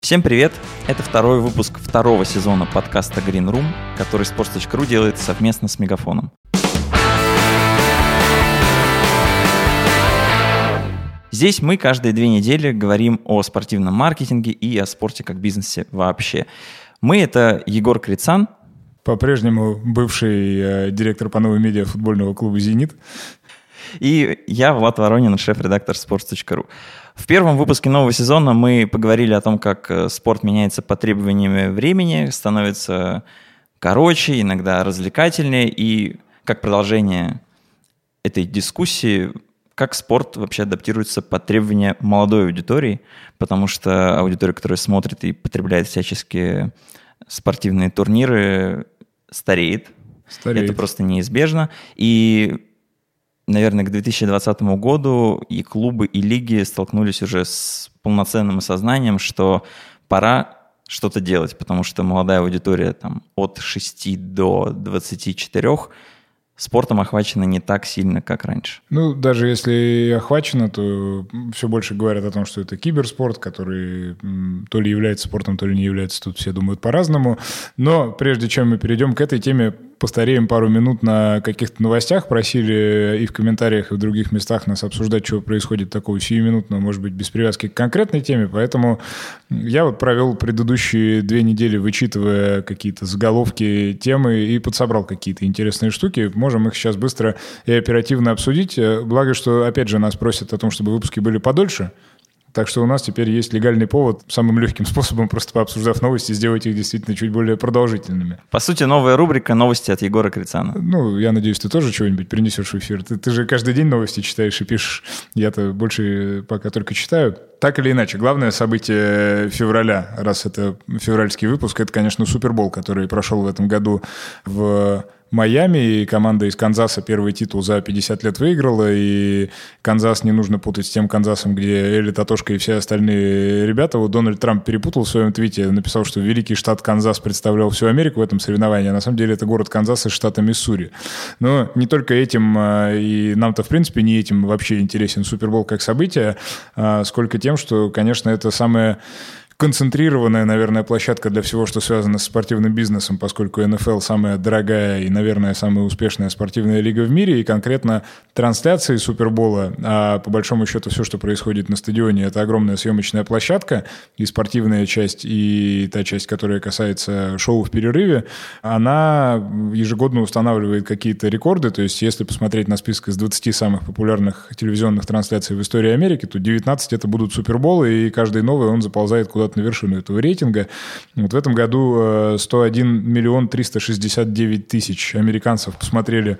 Всем привет! Это второй выпуск второго сезона подкаста Green Room, который Sports.ru делает совместно с Мегафоном. Здесь мы каждые две недели говорим о спортивном маркетинге и о спорте как бизнесе вообще. Мы — это Егор Крицан. По-прежнему бывший э, директор по новой медиа футбольного клуба «Зенит». И я, Влад Воронин, шеф-редактор sports.ru. В первом выпуске нового сезона мы поговорили о том, как э, спорт меняется по требованиям времени, становится короче, иногда развлекательнее, и как продолжение этой дискуссии, как спорт вообще адаптируется под требования молодой аудитории, потому что аудитория, которая смотрит и потребляет всяческие спортивные турниры, стареет. стареет. Это просто неизбежно. И наверное, к 2020 году и клубы, и лиги столкнулись уже с полноценным осознанием, что пора что-то делать, потому что молодая аудитория там, от 6 до 24 спортом охвачена не так сильно, как раньше. Ну, даже если охвачено, то все больше говорят о том, что это киберспорт, который то ли является спортом, то ли не является. Тут все думают по-разному. Но прежде чем мы перейдем к этой теме, постареем пару минут на каких-то новостях. Просили и в комментариях, и в других местах нас обсуждать, что происходит такого сиюминутного, может быть, без привязки к конкретной теме. Поэтому я вот провел предыдущие две недели, вычитывая какие-то заголовки темы и подсобрал какие-то интересные штуки. Можем их сейчас быстро и оперативно обсудить. Благо, что, опять же, нас просят о том, чтобы выпуски были подольше. Так что у нас теперь есть легальный повод самым легким способом, просто пообсуждав новости, сделать их действительно чуть более продолжительными. По сути, новая рубрика «Новости от Егора Крицана». Ну, я надеюсь, ты тоже чего-нибудь принесешь в эфир. Ты, ты же каждый день новости читаешь и пишешь. Я-то больше пока только читаю. Так или иначе, главное событие февраля, раз это февральский выпуск, это, конечно, Супербол, который прошел в этом году в Майами, и команда из Канзаса первый титул за 50 лет выиграла, и Канзас не нужно путать с тем Канзасом, где Элли, Тотошка и все остальные ребята. Вот Дональд Трамп перепутал в своем твите, написал, что великий штат Канзас представлял всю Америку в этом соревновании, а на самом деле это город Канзас из штата Миссури. Но не только этим, а, и нам-то в принципе не этим вообще интересен Супербол как событие, а сколько тем, что, конечно, это самое концентрированная, наверное, площадка для всего, что связано с спортивным бизнесом, поскольку НФЛ самая дорогая и, наверное, самая успешная спортивная лига в мире, и конкретно трансляции Супербола, а по большому счету все, что происходит на стадионе, это огромная съемочная площадка, и спортивная часть, и та часть, которая касается шоу в перерыве, она ежегодно устанавливает какие-то рекорды, то есть если посмотреть на список из 20 самых популярных телевизионных трансляций в истории Америки, то 19 это будут Суперболы, и каждый новый он заползает куда куда-то на вершину этого рейтинга. Вот в этом году 101 э, миллион 369 тысяч американцев посмотрели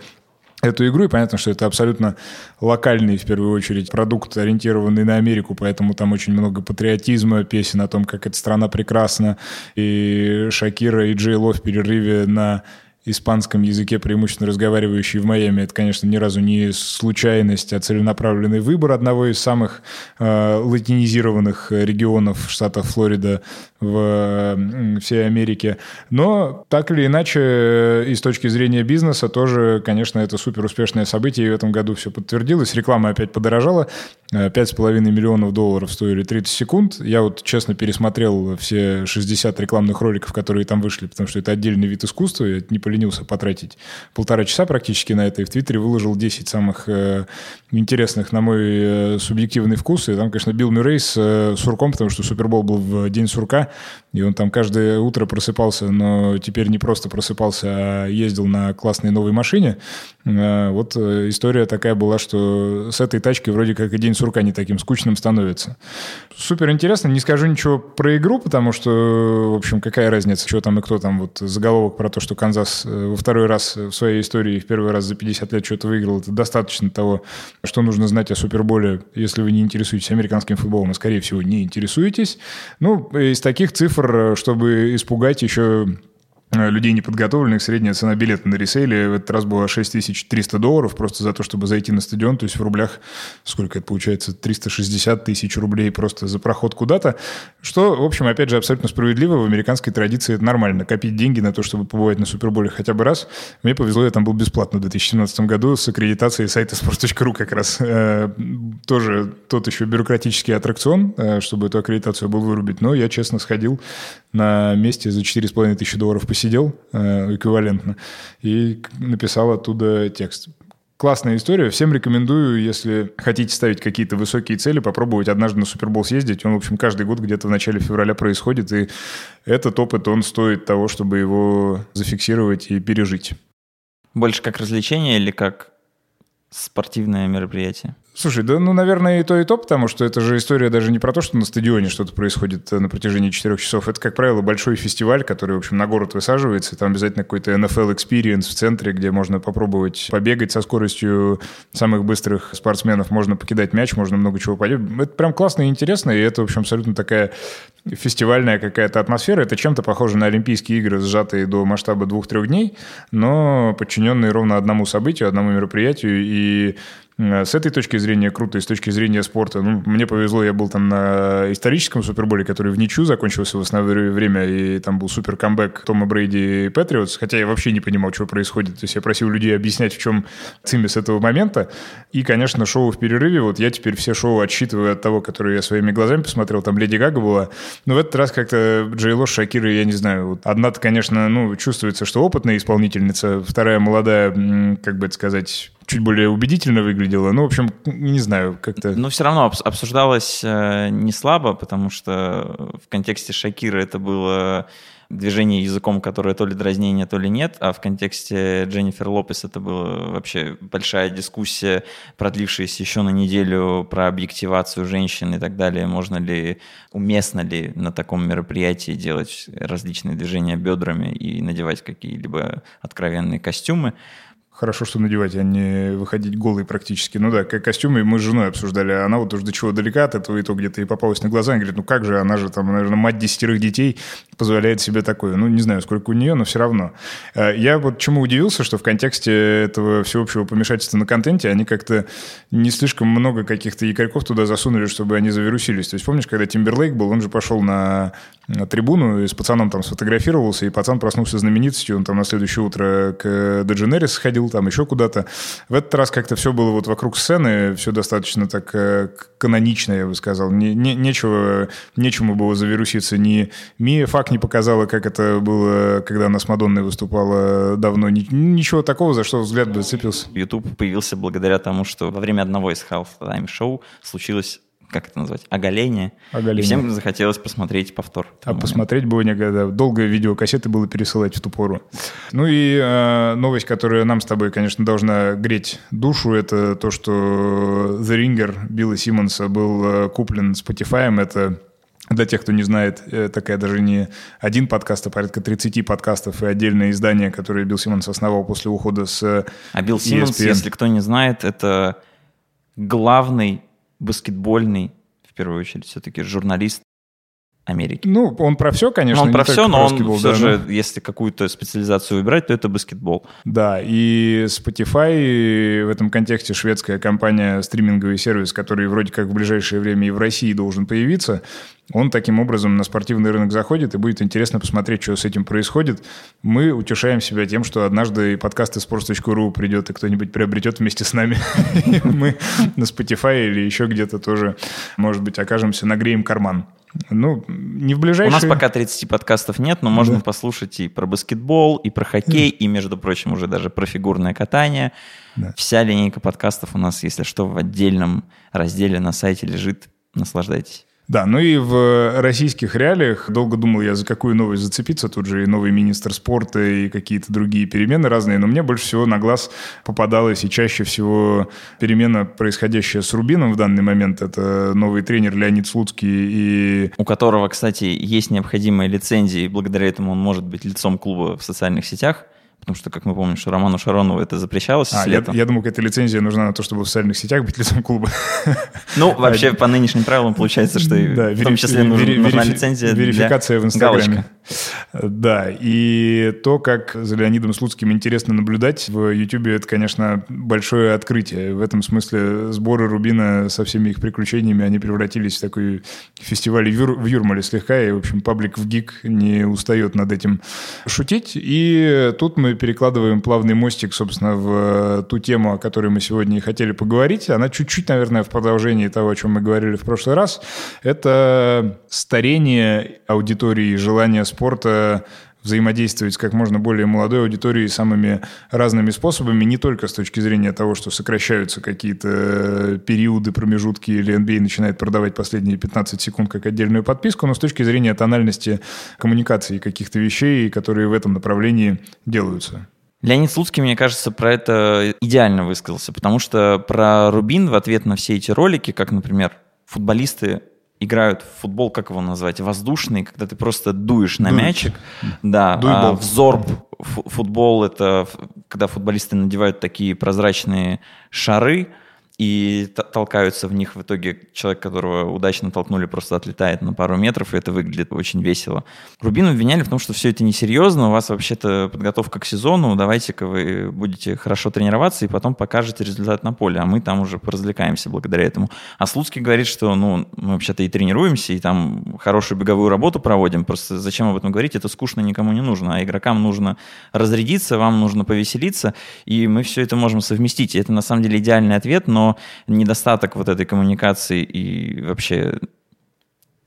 эту игру, и понятно, что это абсолютно локальный, в первую очередь, продукт, ориентированный на Америку, поэтому там очень много патриотизма, песен о том, как эта страна прекрасна, и Шакира и Джей Ло в перерыве на испанском языке, преимущественно разговаривающий в Майами, это, конечно, ни разу не случайность, а целенаправленный выбор одного из самых э, латинизированных регионов штата Флорида в всей Америке. Но так или иначе, э, и с точки зрения бизнеса тоже, конечно, это супер успешное событие, и в этом году все подтвердилось. Реклама опять подорожала. 5,5 э, миллионов долларов стоили 30 секунд. Я вот честно пересмотрел все 60 рекламных роликов, которые там вышли, потому что это отдельный вид искусства. Я не поленился потратить полтора часа практически на это. И в Твиттере выложил 10 самых э, интересных, на мой э, субъективный вкус. И там, конечно, Билл Мюррей с э, сурком, потому что Супербол был в день сурка. И он там каждое утро просыпался, но теперь не просто просыпался, а ездил на классной новой машине. Э, вот э, история такая была, что с этой тачкой вроде как и день сурка не таким скучным становится. Супер интересно. Не скажу ничего про игру, потому что, в общем, какая разница, что там и кто там. Вот заголовок про то, что Канзас э, во второй раз в своей истории, в первый раз за 50 лет что-то выиграл, это достаточно того, что нужно знать о Суперболе, если вы не интересуетесь американским футболом, а скорее всего не интересуетесь. Ну, из таких цифр, чтобы испугать еще Э, людей неподготовленных, средняя цена билета на ресейле в этот раз была 6300 долларов просто за то, чтобы зайти на стадион, то есть в рублях, сколько это получается, 360 тысяч рублей просто за проход куда-то, что, в общем, опять же, абсолютно справедливо, в американской традиции это нормально, копить деньги на то, чтобы побывать на Суперболе хотя бы раз. Мне повезло, я там был бесплатно в 2017 году с аккредитацией сайта sports.ru как раз. Э, тоже тот еще бюрократический аттракцион, э, чтобы эту аккредитацию был вырубить, но я, честно, сходил на месте за 4,5 тысячи долларов посидел э, эквивалентно и написал оттуда текст. Классная история. Всем рекомендую, если хотите ставить какие-то высокие цели, попробовать однажды на Супербол съездить. Он, в общем, каждый год где-то в начале февраля происходит, и этот опыт, он стоит того, чтобы его зафиксировать и пережить. Больше как развлечение или как спортивное мероприятие? Слушай, да, ну, наверное, и то, и то, потому что это же история даже не про то, что на стадионе что-то происходит э, на протяжении четырех часов. Это, как правило, большой фестиваль, который, в общем, на город высаживается. Там обязательно какой-то NFL experience в центре, где можно попробовать побегать со скоростью самых быстрых спортсменов, можно покидать мяч, можно много чего поделать. Это прям классно и интересно, и это, в общем, абсолютно такая фестивальная какая-то атмосфера. Это чем-то похоже на Олимпийские игры, сжатые до масштаба двух-трех дней, но подчиненные ровно одному событию, одному мероприятию. И с этой точки зрения круто, и с точки зрения спорта. Ну, мне повезло, я был там на историческом Суперболе, который в ничью закончился в основное время, и там был супер камбэк Тома Брейди и Патриотс, хотя я вообще не понимал, что происходит. То есть я просил людей объяснять, в чем цимис этого момента. И, конечно, шоу в перерыве. Вот я теперь все шоу отсчитываю от того, которые я своими глазами посмотрел. Там Леди Гага была. Но в этот раз как-то Джейло с Шакирой, я не знаю. Вот одна-то, конечно, ну, чувствуется, что опытная исполнительница, вторая молодая, как бы это сказать, чуть более убедительно выглядело. Ну, в общем, не знаю, как-то... Но все равно обсуждалось э, не слабо, потому что в контексте Шакира это было движение языком, которое то ли дразнение, то ли нет, а в контексте Дженнифер Лопес это была вообще большая дискуссия, продлившаяся еще на неделю про объективацию женщин и так далее. Можно ли, уместно ли на таком мероприятии делать различные движения бедрами и надевать какие-либо откровенные костюмы. Хорошо, что надевать, а не выходить голый практически. Ну да, как костюмы мы с женой обсуждали. Она вот уже до чего далека от этого, и то где-то и попалась на глаза. Она говорит, ну как же, она же там, наверное, мать десятерых детей позволяет себе такое. Ну, не знаю, сколько у нее, но все равно. Э, я вот чему удивился, что в контексте этого всеобщего помешательства на контенте они как-то не слишком много каких-то якорьков туда засунули, чтобы они завирусились. То есть помнишь, когда Тимберлейк был, он же пошел на трибуну и с пацаном там сфотографировался, и пацан проснулся знаменитостью, он там на следующее утро к Дедженерис сходил, там еще куда-то. В этот раз как-то все было вот вокруг сцены, все достаточно так э, канонично, я бы сказал. Не, не, нечего, нечему было завируситься. Ни Мия Фак не показала, как это было, когда она с Мадонной выступала давно. Ни, ничего такого, за что взгляд бы зацепился. YouTube появился благодаря тому, что во время одного из Half-Time шоу случилось как это назвать, оголение. оголение. И всем захотелось посмотреть повтор. А посмотреть было негодо. Долго видеокассеты было пересылать в ту пору. Ну и э, новость, которая нам с тобой, конечно, должна греть душу, это то, что The Ringer Билла Симмонса был э, куплен Spotify. Это для тех, кто не знает, э, такая даже не один подкаст, а порядка 30 подкастов и отдельное издание, которое Билл Симмонс основал после ухода с А Билл Симмонс, если кто не знает, это главный баскетбольный, в первую очередь, все-таки журналист Америки. Ну, он про все, конечно. Он про все, но он все да, же, но... если какую-то специализацию выбирать, то это баскетбол. Да, и Spotify в этом контексте шведская компания, стриминговый сервис, который вроде как в ближайшее время и в России должен появиться, он таким образом на спортивный рынок заходит, и будет интересно посмотреть, что с этим происходит. Мы утешаем себя тем, что однажды и подкасты sports.ru придет, и кто-нибудь приобретет вместе с нами. Мы на Spotify или еще где-то тоже, может быть, окажемся, нагреем карман. Ну, не в ближайшие... У нас пока 30 подкастов нет, но можно да. послушать и про баскетбол, и про хоккей, и, между прочим, уже даже про фигурное катание. Да. Вся линейка подкастов у нас, если что, в отдельном разделе на сайте лежит. Наслаждайтесь. Да, ну и в российских реалиях долго думал я, за какую новость зацепиться. Тут же и новый министр спорта, и какие-то другие перемены разные. Но мне больше всего на глаз попадалась и чаще всего перемена, происходящая с Рубином в данный момент. Это новый тренер Леонид Слуцкий. И... У которого, кстати, есть необходимая лицензия, и благодаря этому он может быть лицом клуба в социальных сетях. Потому что, как мы помним, что Роману Шаронову это запрещалось а, я, я думаю, эта лицензия нужна на то, чтобы в социальных сетях быть лицом клуба. Ну, вообще, по нынешним правилам получается, что в том числе нужна лицензия Верификация в Инстаграме. Да, и то, как за Леонидом Слуцким интересно наблюдать в Ютубе, это, конечно, большое открытие. В этом смысле сборы Рубина со всеми их приключениями, они превратились в такой фестиваль в, Юр, в Юрмале слегка, и, в общем, паблик в ГИК не устает над этим шутить. И тут мы перекладываем плавный мостик, собственно, в ту тему, о которой мы сегодня и хотели поговорить. Она чуть-чуть, наверное, в продолжении того, о чем мы говорили в прошлый раз. Это старение аудитории, желание спорта взаимодействовать с как можно более молодой аудиторией самыми разными способами, не только с точки зрения того, что сокращаются какие-то периоды, промежутки, или NBA начинает продавать последние 15 секунд как отдельную подписку, но с точки зрения тональности коммуникации каких-то вещей, которые в этом направлении делаются. Леонид Слуцкий, мне кажется, про это идеально высказался, потому что про Рубин в ответ на все эти ролики, как, например, футболисты играют в футбол, как его назвать, воздушный, когда ты просто дуешь на Дует. мячик. Да, а взор футбол это когда футболисты надевают такие прозрачные шары, и толкаются в них. В итоге человек, которого удачно толкнули, просто отлетает на пару метров, и это выглядит очень весело. Рубин обвиняли в том, что все это несерьезно, у вас вообще-то подготовка к сезону, давайте-ка вы будете хорошо тренироваться и потом покажете результат на поле, а мы там уже поразвлекаемся благодаря этому. А Слуцкий говорит, что ну, мы вообще-то и тренируемся, и там хорошую беговую работу проводим, просто зачем об этом говорить, это скучно никому не нужно, а игрокам нужно разрядиться, вам нужно повеселиться, и мы все это можем совместить. И это на самом деле идеальный ответ, но недостаток вот этой коммуникации и вообще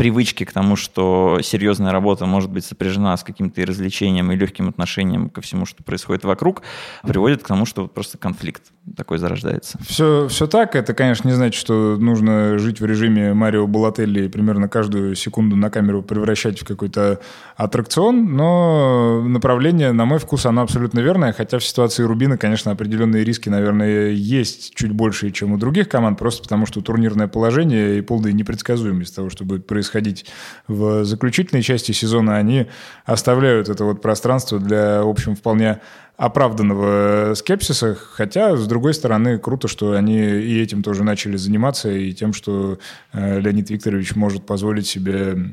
привычки к тому, что серьезная работа может быть сопряжена с каким-то и развлечением, и легким отношением ко всему, что происходит вокруг, приводит к тому, что просто конфликт такой зарождается. Все, все так. Это, конечно, не значит, что нужно жить в режиме Марио Балателли и примерно каждую секунду на камеру превращать в какой-то аттракцион, но направление, на мой вкус, оно абсолютно верное, хотя в ситуации Рубина, конечно, определенные риски, наверное, есть чуть больше, чем у других команд, просто потому что турнирное положение и полная непредсказуемость того, что будет происходить происходить в заключительной части сезона, они оставляют это вот пространство для, в общем, вполне оправданного скепсиса, хотя, с другой стороны, круто, что они и этим тоже начали заниматься, и тем, что э, Леонид Викторович может позволить себе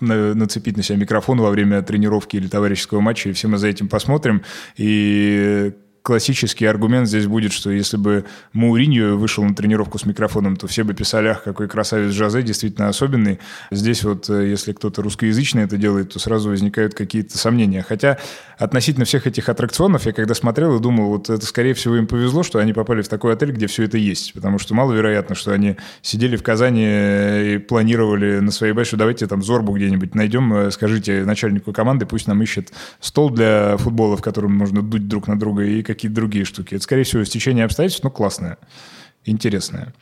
нацепить на себя микрофон во время тренировки или товарищеского матча, и все мы за этим посмотрим. И классический аргумент здесь будет, что если бы Мауриньо вышел на тренировку с микрофоном, то все бы писали, ах, какой красавец Жозе, действительно особенный. Здесь вот, э, если кто-то русскоязычный это делает, то сразу возникают какие-то сомнения. Хотя относительно всех этих аттракционов, я когда смотрел и думал, вот это, скорее всего, им повезло, что они попали в такой отель, где все это есть. Потому что маловероятно, что они сидели в Казани и планировали на своей что давайте там Зорбу где-нибудь найдем, э, скажите начальнику команды, пусть нам ищет стол для футбола, в котором можно дуть друг на друга, и какие-то другие штуки. Это, скорее всего, стечение обстоятельств, но классное, интересное.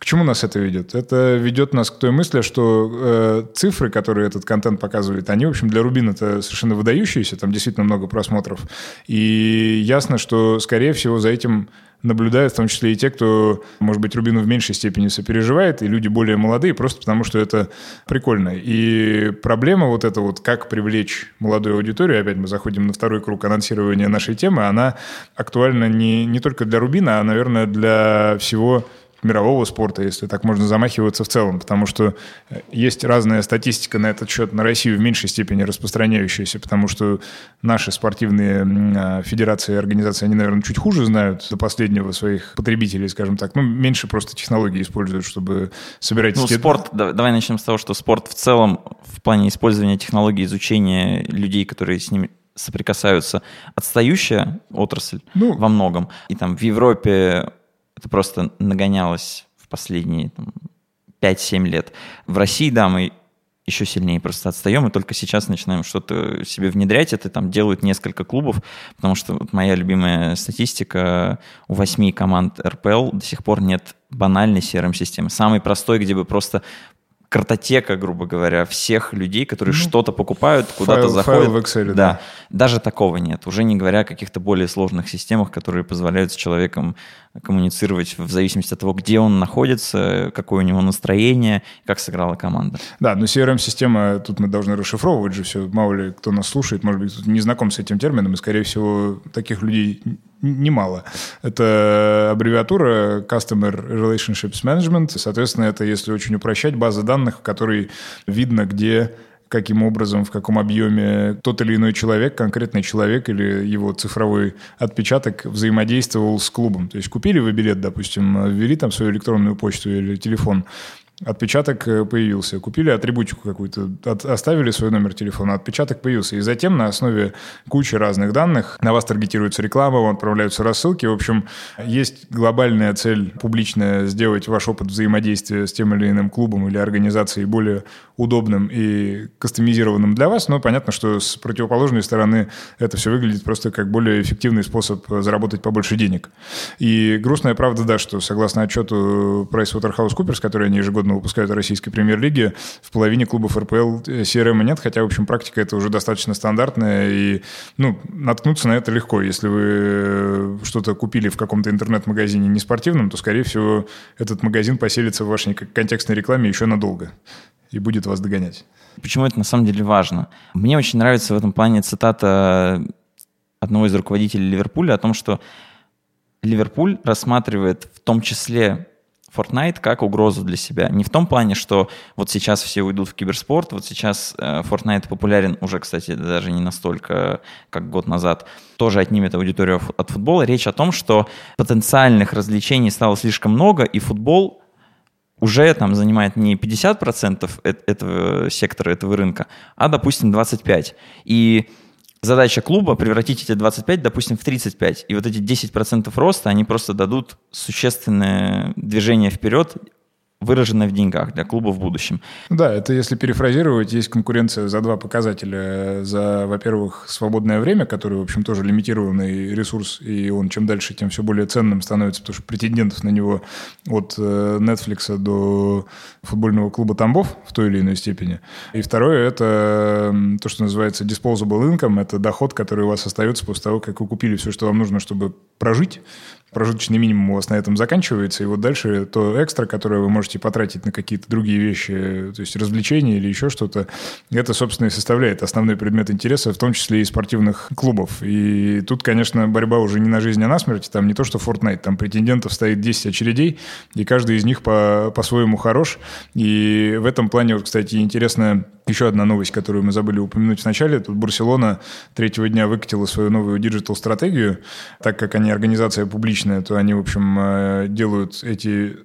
К чему нас это ведет? Это ведет нас к той мысли, что э, цифры, которые этот контент показывает, они, в общем, для Рубин это совершенно выдающиеся, там действительно много просмотров. И ясно, что, скорее всего, за этим наблюдают в том числе и те, кто, может быть, Рубину в меньшей степени сопереживает, и люди более молодые, просто потому что это прикольно. И проблема вот эта вот, как привлечь молодую аудиторию, опять мы заходим на второй круг анонсирования нашей темы, она актуальна не, не только для Рубина, а, наверное, для всего мирового спорта, если так можно замахиваться в целом, потому что э, есть разная статистика на этот счет на Россию в меньшей степени распространяющаяся, потому что наши спортивные а, федерации и организации, они, наверное, чуть хуже знают до последнего своих потребителей, скажем так, ну, меньше просто технологий используют, чтобы собирать... Ну, спорт, давай начнем с того, что спорт в целом в плане использования технологий, изучения людей, которые с ними соприкасаются, отстающая отрасль ну, во многом. И там в Европе это просто нагонялось в последние там, 5-7 лет. В России, да, мы еще сильнее просто отстаем, и только сейчас начинаем что-то себе внедрять. Это там делают несколько клубов, потому что вот моя любимая статистика, у восьми команд РПЛ до сих пор нет банальной CRM-системы. Самый простой, где бы просто картотека, грубо говоря, всех людей, которые ну, что-то покупают, куда-то заходят. Файл в Excel, да. да. Даже такого нет. Уже не говоря о каких-то более сложных системах, которые позволяют с человеком коммуницировать в зависимости от того, где он находится, какое у него настроение, как сыграла команда. Да, но CRM-система, тут мы должны расшифровывать же все. Мало ли кто нас слушает, может быть, не знаком с этим термином, и, скорее всего, таких людей немало. Это аббревиатура Customer Relationships Management. Соответственно, это, если очень упрощать, база данных, в которой видно, где каким образом, в каком объеме тот или иной человек, конкретный человек или его цифровой отпечаток взаимодействовал с клубом. То есть купили вы билет, допустим, ввели там свою электронную почту или телефон, Отпечаток э, появился. Купили атрибутику какую-то, от, оставили свой номер телефона, отпечаток появился. И затем на основе кучи разных данных на вас таргетируется реклама, вам отправляются рассылки. В общем, есть глобальная цель публичная сделать ваш опыт взаимодействия с тем или иным клубом или организацией более удобным и кастомизированным для вас. Но понятно, что с противоположной стороны это все выглядит просто как более эффективный способ заработать побольше денег. И грустная правда, да, что согласно отчету PricewaterhouseCoopers, который они ежегодно ежегодно выпускают в российской премьер-лиге. В половине клубов РПЛ CRM нет, хотя, в общем, практика это уже достаточно стандартная, и ну, наткнуться на это легко. Если вы э, что-то купили в каком-то интернет-магазине не спортивном, то, скорее всего, этот магазин поселится в вашей контекстной рекламе еще надолго и будет вас догонять. Почему это на самом деле важно? Мне очень нравится в этом плане цитата одного из руководителей Ливерпуля о том, что Ливерпуль рассматривает в том числе Fortnite как угрозу для себя. Не в том плане, что вот сейчас все уйдут в киберспорт, вот сейчас э, Fortnite популярен уже, кстати, даже не настолько, как год назад, тоже отнимет аудиторию от футбола. Речь о том, что потенциальных развлечений стало слишком много, и футбол уже там занимает не 50% этого сектора, этого рынка, а, допустим, 25%. И задача клуба превратить эти 25, допустим, в 35. И вот эти 10% роста, они просто дадут существенное движение вперед выраженное в деньгах для клуба в будущем. Да, это если перефразировать, есть конкуренция за два показателя. За, во-первых, свободное время, которое, в общем, тоже лимитированный ресурс, и он чем дальше, тем все более ценным становится, потому что претендентов на него от э, Netflix до футбольного клуба Тамбов в той или иной степени. И второе – это то, что называется disposable income, это доход, который у вас остается после того, как вы купили все, что вам нужно, чтобы прожить, прожиточный минимум у вас на этом заканчивается, и вот дальше то экстра, которое вы можете потратить на какие-то другие вещи, то есть развлечения или еще что-то, это, собственно, и составляет основной предмет интереса, в том числе и спортивных клубов. И тут, конечно, борьба уже не на жизнь, а на смерть, там не то, что Fortnite, там претендентов стоит 10 очередей, и каждый из них по- по-своему хорош. И в этом плане, вот, кстати, интересная еще одна новость, которую мы забыли упомянуть вначале. Тут Барселона третьего дня выкатила свою новую диджитал-стратегию, так как они организация публичная, то они, в общем, э, делают эти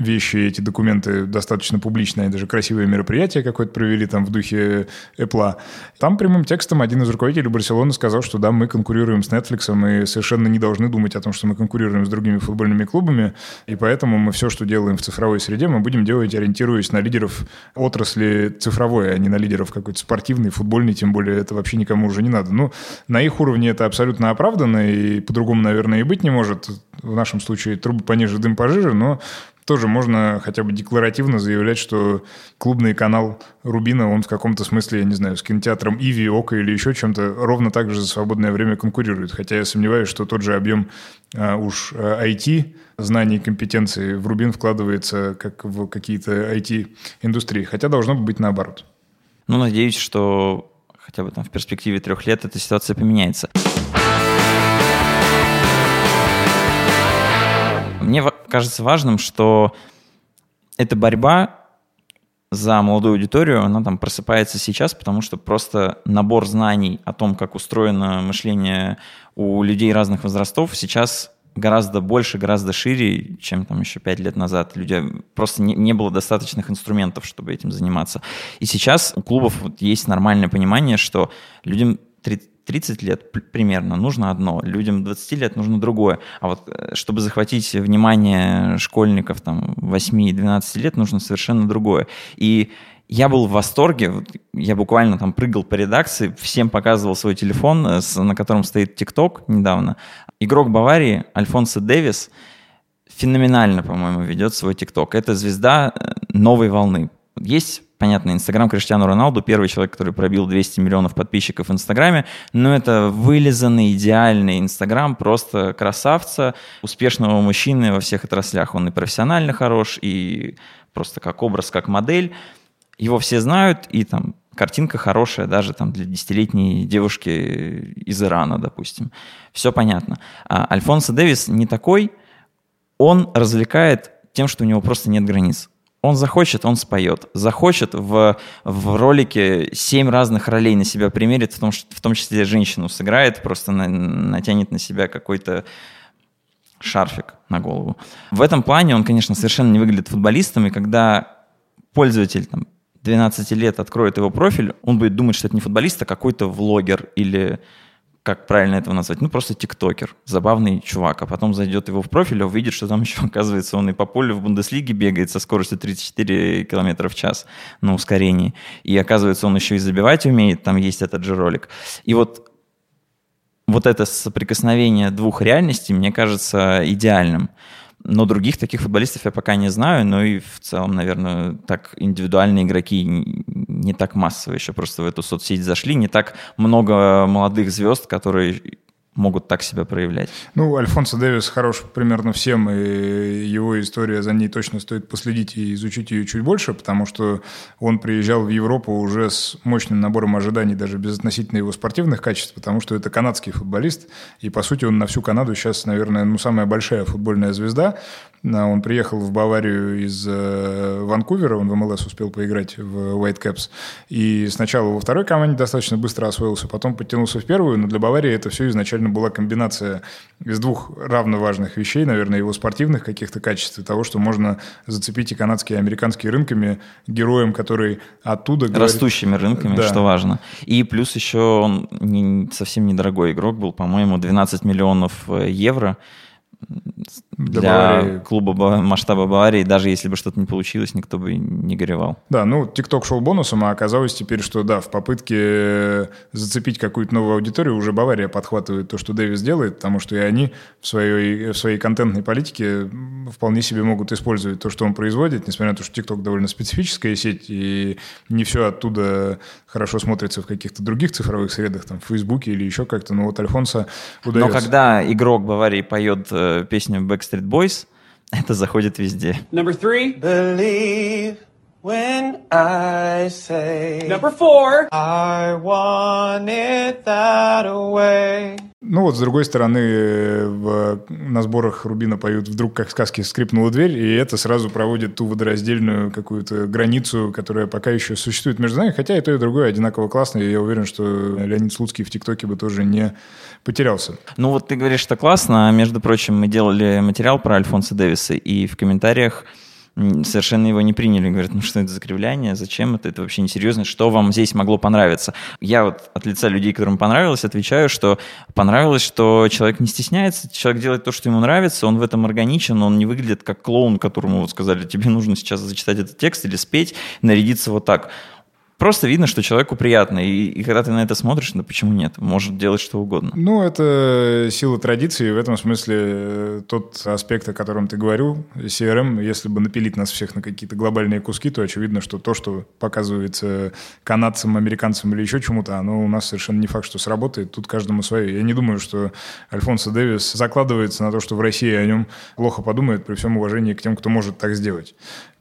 вещи, эти документы достаточно публичные, даже красивое мероприятие какое-то провели там в духе Apple. Там прямым текстом один из руководителей Барселоны сказал, что да, мы конкурируем с Netflix, и совершенно не должны думать о том, что мы конкурируем с другими футбольными клубами, и поэтому мы все, что делаем в цифровой среде, мы будем делать, ориентируясь на лидеров отрасли цифровой, а не на лидеров какой-то спортивной, футбольной, тем более это вообще никому уже не надо. Ну, на их уровне это абсолютно оправданно, и по-другому, наверное, и быть не может. В нашем случае трубы пониже, дым пожиже, но тоже можно хотя бы декларативно заявлять, что клубный канал Рубина, он в каком-то смысле, я не знаю, с кинотеатром Иви, Ока или еще чем-то ровно так же за свободное время конкурирует. Хотя я сомневаюсь, что тот же объем а, уж IT, а, знаний и компетенций в Рубин вкладывается как в какие-то IT-индустрии. Хотя должно быть наоборот. Ну, надеюсь, что хотя бы там в перспективе трех лет эта ситуация поменяется. Мне кажется важным, что эта борьба за молодую аудиторию, она там просыпается сейчас, потому что просто набор знаний о том, как устроено мышление у людей разных возрастов, сейчас гораздо больше, гораздо шире, чем там еще пять лет назад. Люди просто не, не было достаточных инструментов, чтобы этим заниматься. И сейчас у клубов вот есть нормальное понимание, что людям 30 лет примерно нужно одно, людям 20 лет нужно другое. А вот э, чтобы захватить внимание школьников там 8-12 лет, нужно совершенно другое. И я был в восторге, я буквально там прыгал по редакции, всем показывал свой телефон, э, на котором стоит ТикТок недавно. Игрок Баварии Альфонсо Дэвис феноменально, по-моему, ведет свой ТикТок. Это звезда э, новой волны. Есть понятно, Инстаграм Криштиану Роналду, первый человек, который пробил 200 миллионов подписчиков в Инстаграме, но это вылизанный, идеальный Инстаграм, просто красавца, успешного мужчины во всех отраслях. Он и профессионально хорош, и просто как образ, как модель. Его все знают, и там картинка хорошая даже там для десятилетней девушки из Ирана, допустим. Все понятно. А Альфонсо Дэвис не такой, он развлекает тем, что у него просто нет границ Он захочет, он споет. Захочет в, в ролике семь разных ролей на себя примерит, в том, в том числе женщину сыграет, просто на, натянет на себя какой-то шарфик на голову. В этом плане он, конечно, совершенно не выглядит футболистом, и когда пользователь там, 12 лет откроет его профиль, он будет думать, что это не футболист, а какой-то влогер или как правильно этого назвать, ну просто тиктокер, забавный чувак, а потом зайдет его в профиль, увидит, что там еще, оказывается, он и по полю в Бундеслиге бегает со скоростью 34 км в час на ускорении, и оказывается, он еще и забивать умеет, там есть этот же ролик. И вот вот это соприкосновение двух реальностей мне кажется идеальным. Но других таких футболистов я пока не знаю, но и в целом, наверное, так индивидуальные игроки не так массово еще просто в эту соцсеть зашли, не так много молодых звезд, которые могут так себя проявлять. Ну, Альфонсо Дэвис хорош примерно всем, и его история, за ней точно стоит последить и изучить ее чуть больше, потому что он приезжал в Европу уже с мощным набором ожиданий, даже без относительно его спортивных качеств, потому что это канадский футболист, и, по сути, он на всю Канаду сейчас, наверное, ну, самая большая футбольная звезда, он приехал в Баварию из э, Ванкувера, он в МЛС успел поиграть в Whitecaps. И сначала во второй команде достаточно быстро освоился, потом подтянулся в первую, но для Баварии это все изначально была комбинация из двух равно важных вещей, наверное, его спортивных каких-то качеств, и того, что можно зацепить и канадские, и американские рынками героем, который оттуда... Растущими рынками, да. что важно. И плюс еще он не, совсем недорогой игрок был, по-моему, 12 миллионов э, евро для, для клуба масштаба Баварии, даже если бы что-то не получилось, никто бы не горевал. Да, ну, ТикТок шел бонусом, а оказалось теперь, что да, в попытке зацепить какую-то новую аудиторию уже Бавария подхватывает то, что Дэвис делает, потому что и они в своей, в своей контентной политике вполне себе могут использовать то, что он производит, несмотря на то, что ТикТок довольно специфическая сеть, и не все оттуда хорошо смотрится в каких-то других цифровых средах, там, в Фейсбуке или еще как-то, но вот Альфонсо удается. Но когда игрок Баварии поет э, песню Backstreet Boys, это заходит везде. Number three. Believe when I say. Number four. I want it that way. Ну вот, с другой стороны, в, на сборах Рубина поют «Вдруг, как сказки, скрипнула дверь», и это сразу проводит ту водораздельную какую-то границу, которая пока еще существует между нами, хотя и то, и другое одинаково классно, и я уверен, что Леонид Слуцкий в ТикТоке бы тоже не потерялся. Ну вот ты говоришь, что классно, а между прочим, мы делали материал про Альфонса Дэвиса, и в комментариях совершенно его не приняли. Говорят, ну что это за кривляние, зачем это, это вообще несерьезно, что вам здесь могло понравиться? Я вот от лица людей, которым понравилось, отвечаю, что понравилось, что человек не стесняется, человек делает то, что ему нравится, он в этом органичен, он не выглядит как клоун, которому вот сказали, тебе нужно сейчас зачитать этот текст или спеть, нарядиться вот так просто видно, что человеку приятно. И, и когда ты на это смотришь, ну почему нет? Может делать что угодно. Ну, это сила традиции. В этом смысле э, тот аспект, о котором ты говорил, CRM, если бы напилить нас всех на какие-то глобальные куски, то очевидно, что то, что показывается канадцам, американцам или еще чему-то, оно у нас совершенно не факт, что сработает. Тут каждому свое. Я не думаю, что Альфонсо Дэвис закладывается на то, что в России о нем плохо подумают, при всем уважении к тем, кто может так сделать.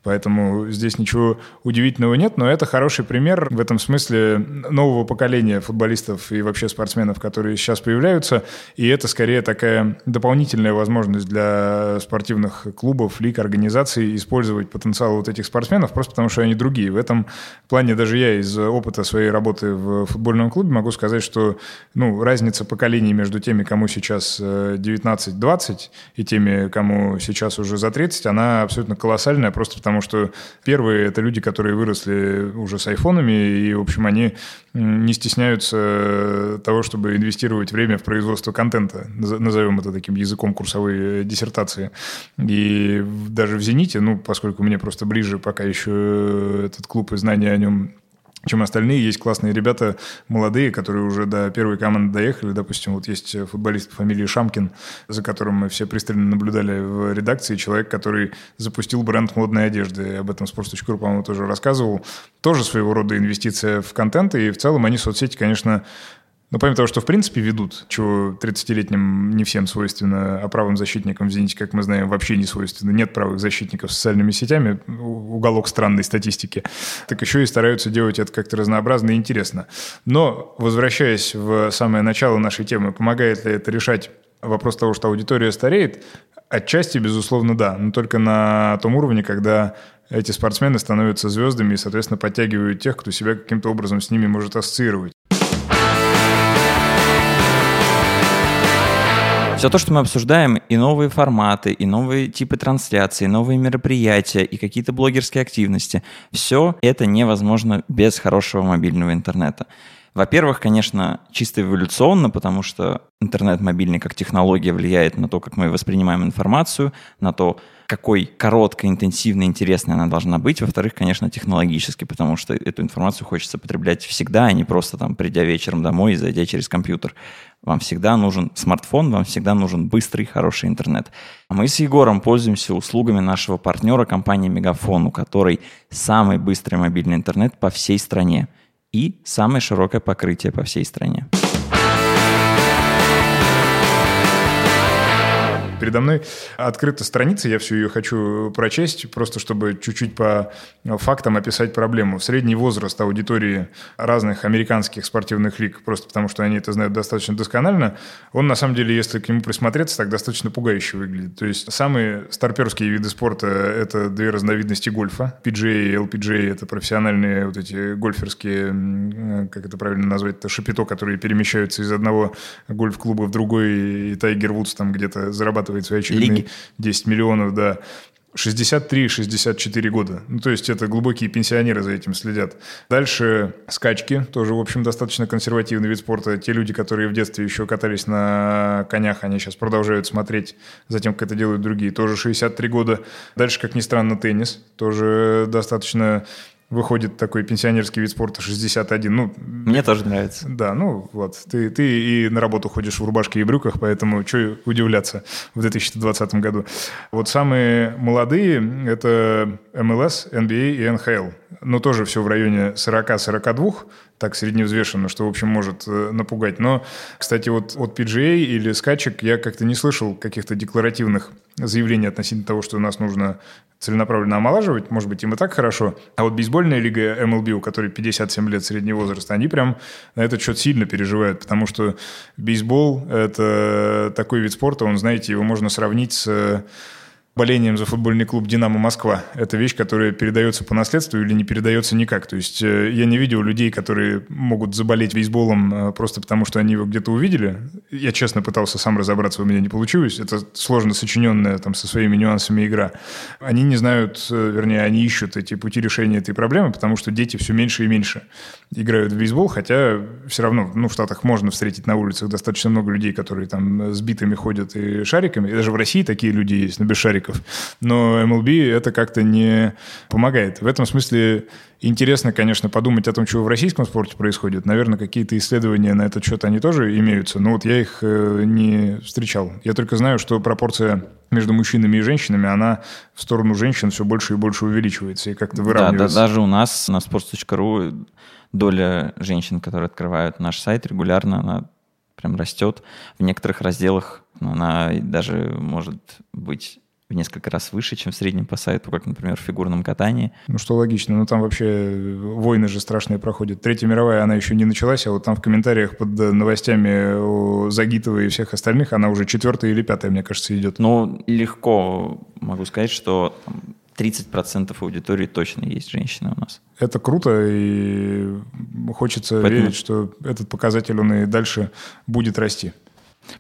Поэтому здесь ничего удивительного нет, но это хороший пример в этом смысле нового поколения футболистов и вообще спортсменов, которые сейчас появляются. И это скорее такая дополнительная возможность для спортивных клубов, лиг, организаций использовать потенциал вот этих спортсменов, просто потому что они другие. В этом плане даже я из опыта своей работы в футбольном клубе могу сказать, что ну, разница поколений между теми, кому сейчас 19-20 и теми, кому сейчас уже за 30, она абсолютно колоссальная, просто потому потому что первые — это люди, которые выросли уже с айфонами, и, в общем, они не стесняются того, чтобы инвестировать время в производство контента, назовем это таким языком курсовой диссертации. И даже в «Зените», ну, поскольку мне просто ближе пока еще этот клуб и знания о нем чем остальные. Есть классные ребята, молодые, которые уже до первой команды доехали. Допустим, вот есть футболист по фамилии Шамкин, за которым мы все пристально наблюдали в редакции. Человек, который запустил бренд модной одежды. Об этом Sports.ru, по-моему, тоже рассказывал. Тоже своего рода инвестиция в контент. И в целом они соцсети, конечно, но помимо того, что в принципе ведут, чего 30-летним не всем свойственно, а правым защитникам в «Зените», как мы знаем, вообще не свойственно. Нет правых защитников с социальными сетями, уголок странной статистики. Так еще и стараются делать это как-то разнообразно и интересно. Но, возвращаясь в самое начало нашей темы, помогает ли это решать вопрос того, что аудитория стареет, Отчасти, безусловно, да, но только на том уровне, когда эти спортсмены становятся звездами и, соответственно, подтягивают тех, кто себя каким-то образом с ними может ассоциировать. Все то, что мы обсуждаем, и новые форматы, и новые типы трансляций, и новые мероприятия, и какие-то блогерские активности, все это невозможно без хорошего мобильного интернета. Во-первых, конечно, чисто эволюционно, потому что интернет мобильный как технология влияет на то, как мы воспринимаем информацию, на то, какой короткой, интенсивной, интересной она должна быть. Во-вторых, конечно, технологически, потому что эту информацию хочется потреблять всегда, а не просто там придя вечером домой и зайдя через компьютер. Вам всегда нужен смартфон, вам всегда нужен быстрый, хороший интернет. А мы с Егором пользуемся услугами нашего партнера компании Мегафон, у которой самый быстрый мобильный интернет по всей стране и самое широкое покрытие по всей стране. Передо мной открыта страница, я всю ее хочу прочесть, просто чтобы чуть-чуть по фактам описать проблему. Средний возраст аудитории разных американских спортивных лиг, просто потому что они это знают достаточно досконально, он на самом деле, если к нему присмотреться, так достаточно пугающе выглядит. То есть самые старперские виды спорта – это две разновидности гольфа. PGA и LPGA – это профессиональные вот эти гольферские, как это правильно назвать, это шапито, которые перемещаются из одного гольф-клуба в другой, и Тайгер Вудс там где-то зарабатывает зарабатывает свои очередные Лиги. 10 миллионов, да. 63-64 года. Ну, то есть это глубокие пенсионеры за этим следят. Дальше скачки, тоже, в общем, достаточно консервативный вид спорта. Те люди, которые в детстве еще катались на конях, они сейчас продолжают смотреть за тем, как это делают другие. Тоже 63 года. Дальше, как ни странно, теннис. Тоже достаточно выходит такой пенсионерский вид спорта 61. Ну, Мне тоже нравится. Да, ну вот. Ты, ты и на работу ходишь в рубашке и брюках, поэтому что удивляться в 2020 году. Вот самые молодые – это МЛС, NBA и НХЛ. Но тоже все в районе 40-42, так средневзвешенно, что, в общем, может э, напугать. Но, кстати, вот от PGA или скачек я как-то не слышал каких-то декларативных заявлений относительно того, что нас нужно целенаправленно омолаживать, может быть, им и так хорошо. А вот бейсбольная лига MLB, у которой 57 лет средний возраст, они прям на этот счет сильно переживают, потому что бейсбол – это такой вид спорта, он, знаете, его можно сравнить с болением за футбольный клуб «Динамо Москва». Это вещь, которая передается по наследству или не передается никак. То есть э, я не видел людей, которые могут заболеть бейсболом э, просто потому, что они его где-то увидели. Я честно пытался сам разобраться, у меня не получилось. Это сложно сочиненная там со своими нюансами игра. Они не знают, э, вернее, они ищут эти пути решения этой проблемы, потому что дети все меньше и меньше играют в бейсбол, хотя все равно ну, в Штатах можно встретить на улицах достаточно много людей, которые там с битами ходят и шариками. И даже в России такие люди есть, но без шариков шариков. Но MLB это как-то не помогает. В этом смысле интересно, конечно, подумать о том, что в российском спорте происходит. Наверное, какие-то исследования на этот счет они тоже имеются, но вот я их э, не встречал. Я только знаю, что пропорция между мужчинами и женщинами, она в сторону женщин все больше и больше увеличивается и как-то выравнивается. Да, да, даже у нас на sports.ru доля женщин, которые открывают наш сайт регулярно, она прям растет. В некоторых разделах она даже может быть в несколько раз выше, чем в среднем по сайту, как, например, в фигурном катании. Ну, что логично. Ну, там вообще войны же страшные проходят. Третья мировая, она еще не началась, а вот там в комментариях под новостями у Загитова и всех остальных она уже четвертая или пятая, мне кажется, идет. Ну, легко могу сказать, что 30% аудитории точно есть женщины у нас. Это круто, и хочется Поэтому... верить, что этот показатель, он и дальше будет расти.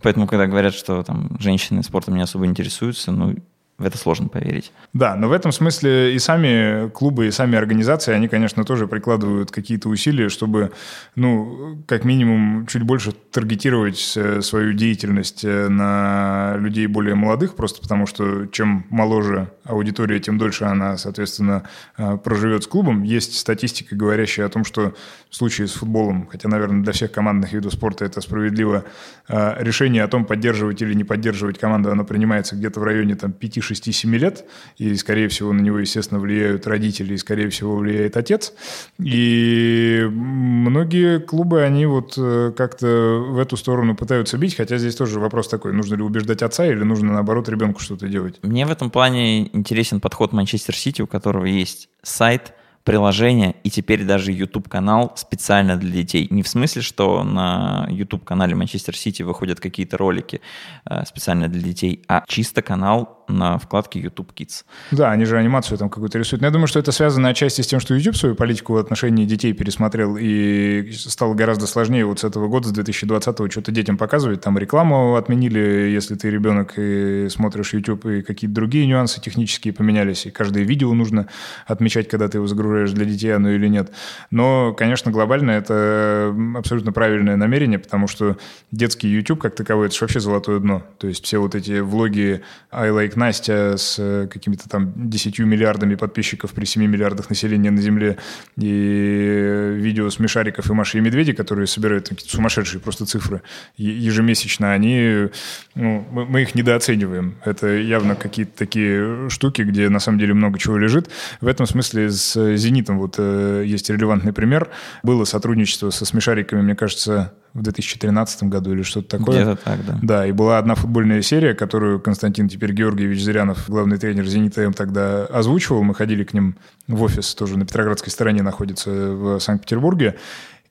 Поэтому, когда говорят, что там женщины спортом не особо интересуются, ну, в это сложно поверить. Да, но в этом смысле и сами клубы, и сами организации, они, конечно, тоже прикладывают какие-то усилия, чтобы, ну, как минимум, чуть больше таргетировать э, свою деятельность э, на людей более молодых, просто потому что чем моложе аудитория, тем дольше она, соответственно, э, проживет с клубом. Есть статистика, говорящая о том, что в случае с футболом, хотя, наверное, для всех командных видов спорта это справедливо, решение о том, поддерживать или не поддерживать команду, оно принимается где-то в районе там, 5 6-7 лет, и, скорее всего, на него, естественно, влияют родители, и, скорее всего, влияет отец. И многие клубы, они вот э, как-то в эту сторону пытаются бить, хотя здесь тоже вопрос такой, нужно ли убеждать отца или нужно, наоборот, ребенку что-то делать. Мне в этом плане интересен подход Манчестер Сити, у которого есть сайт, приложение и теперь даже YouTube-канал специально для детей. Не в смысле, что на YouTube-канале Манчестер Сити выходят какие-то ролики э, специально для детей, а чисто канал на вкладке YouTube Kids. Да, они же анимацию там какую-то рисуют. Но я думаю, что это связано отчасти с тем, что YouTube свою политику в отношении детей пересмотрел и стало гораздо сложнее вот с этого года, с 2020-го, что-то детям показывать. Там рекламу отменили, если ты ребенок и смотришь YouTube, и какие-то другие нюансы технические поменялись, и каждое видео нужно отмечать, когда ты его загружаешь для детей, оно или нет. Но, конечно, глобально это абсолютно правильное намерение, потому что детский YouTube как таковой, это же вообще золотое дно. То есть все вот эти влоги I like Настя с э, какими-то там 10 миллиардами подписчиков при 7 миллиардах населения на Земле и видео смешариков и Маши и Медведи, которые собирают какие-то сумасшедшие просто цифры ежемесячно, они, ну, мы их недооцениваем. Это явно какие-то такие штуки, где на самом деле много чего лежит. В этом смысле с «Зенитом» вот э, есть релевантный пример. Было сотрудничество со смешариками, мне кажется, в 2013 году или что-то такое. Где-то так, да. Да, и была одна футбольная серия, которую Константин теперь Георгиевич Зырянов, главный тренер «Зенита М», тогда озвучивал. Мы ходили к ним в офис, тоже на Петроградской стороне находится в Санкт-Петербурге.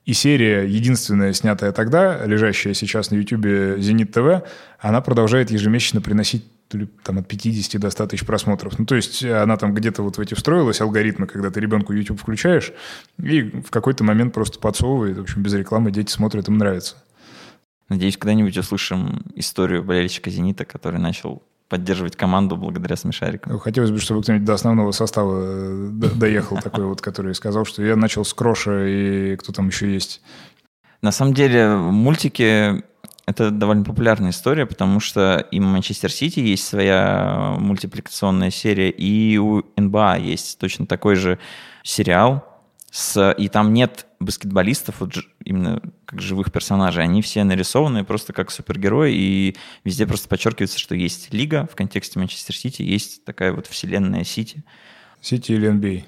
И серия, единственная, снятая тогда, лежащая сейчас на YouTube «Зенит ТВ», она продолжает ежемесячно приносить там от 50 до 100 тысяч просмотров. Ну, то есть она там где-то вот в эти встроилась, алгоритмы, когда ты ребенку YouTube включаешь, и в какой-то момент просто подсовывает. В общем, без рекламы дети смотрят, им нравится. Надеюсь, когда-нибудь услышим историю болельщика «Зенита», который начал поддерживать команду благодаря смешарикам. Ну, хотелось бы, чтобы кто-нибудь до основного состава э, доехал такой вот, который сказал, что я начал с Кроша, и кто там еще есть. На самом деле мультики это довольно популярная история, потому что и у Манчестер Сити есть своя мультипликационная серия, и у НБА есть точно такой же сериал, с, и там нет баскетболистов, вот именно как живых персонажей, они все нарисованы просто как супергерои, и везде просто подчеркивается, что есть лига в контексте Манчестер Сити, есть такая вот вселенная Сити. Сити или NBA?